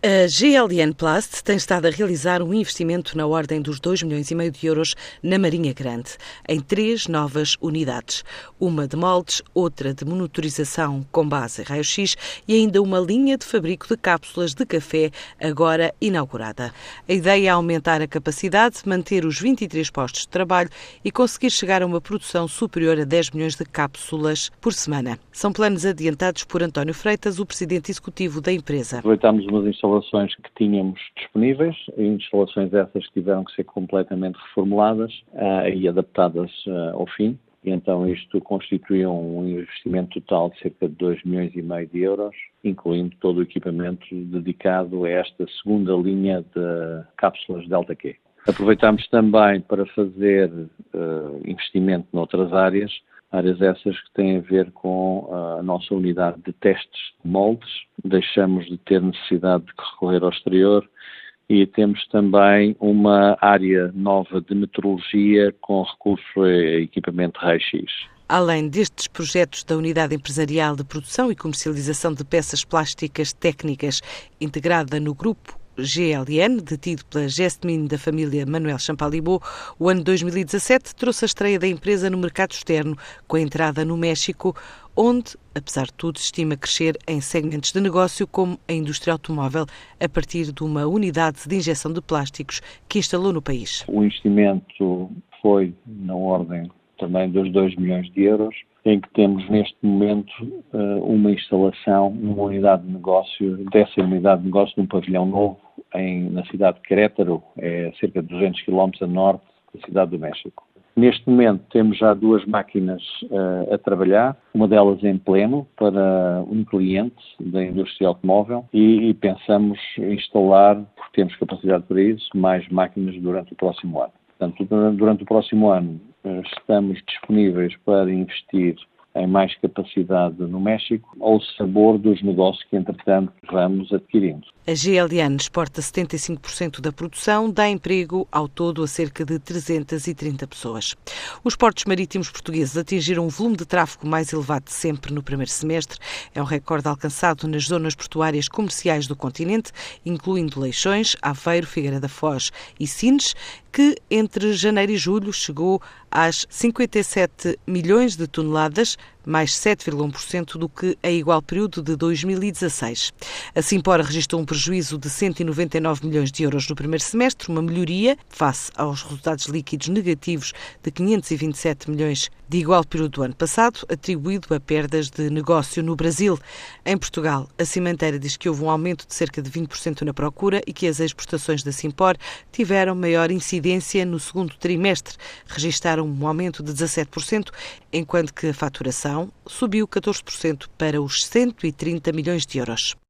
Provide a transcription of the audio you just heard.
A GLN Plast tem estado a realizar um investimento na ordem dos 2 milhões e meio de euros na Marinha Grande, em três novas unidades. Uma de moldes, outra de monitorização com base raio-x e ainda uma linha de fabrico de cápsulas de café, agora inaugurada. A ideia é aumentar a capacidade, manter os 23 postos de trabalho e conseguir chegar a uma produção superior a 10 milhões de cápsulas por semana. São planos adiantados por António Freitas, o presidente executivo da empresa. Aproveitamos umas que tínhamos disponíveis, instalações essas que tiveram que ser completamente reformuladas uh, e adaptadas uh, ao fim. E então isto constituía um investimento total de cerca de 2 milhões e meio de euros, incluindo todo o equipamento dedicado a esta segunda linha de cápsulas Delta Q. Aproveitámos também para fazer uh, investimento noutras áreas, áreas essas que têm a ver com a nossa unidade de testes de moldes, deixamos de ter necessidade de recorrer ao exterior e temos também uma área nova de metrologia com recurso a equipamento raio-x. Além destes projetos da Unidade Empresarial de Produção e Comercialização de Peças Plásticas Técnicas, integrada no grupo GLN, detido pela Gestmin da família Manuel Champalibo, o ano 2017 trouxe a estreia da empresa no mercado externo, com a entrada no México, onde, apesar de tudo, estima crescer em segmentos de negócio como a indústria automóvel, a partir de uma unidade de injeção de plásticos que instalou no país. O investimento foi na ordem também dos 2 milhões de euros, em que temos neste momento eh, uma instalação numa unidade de negócio, dessa unidade de negócio num pavilhão novo em, na cidade de Querétaro, é cerca de 200 km a norte da cidade do México. Neste momento temos já duas máquinas uh, a trabalhar, uma delas em pleno para um cliente da indústria automóvel e, e, pensamos instalar, porque temos capacidade para isso, mais máquinas durante o próximo ano. Portanto, durante o próximo ano uh, estamos disponíveis para investir em mais capacidade no México, ao sabor dos negócios que, entretanto, vamos adquirindo. A GLN exporta 75% da produção, dá emprego ao todo a cerca de 330 pessoas. Os portos marítimos portugueses atingiram um volume de tráfego mais elevado de sempre no primeiro semestre. É um recorde alcançado nas zonas portuárias comerciais do continente, incluindo Leixões, Aveiro, Figueira da Foz e Sines, que entre janeiro e julho chegou às 57 milhões de toneladas, mais 7,1% do que a igual período de 2016. A Simpora registrou um prejuízo de 199 milhões de euros no primeiro semestre, uma melhoria face aos resultados líquidos negativos de 527 milhões de igual período do ano passado, atribuído a perdas de negócio no Brasil. Em Portugal, a cimenteira diz que houve um aumento de cerca de 20% na procura e que as exportações da Simpor tiveram maior incidência no segundo trimestre, registaram um aumento de 17%, enquanto que a faturação subiu 14% para os 130 milhões de euros.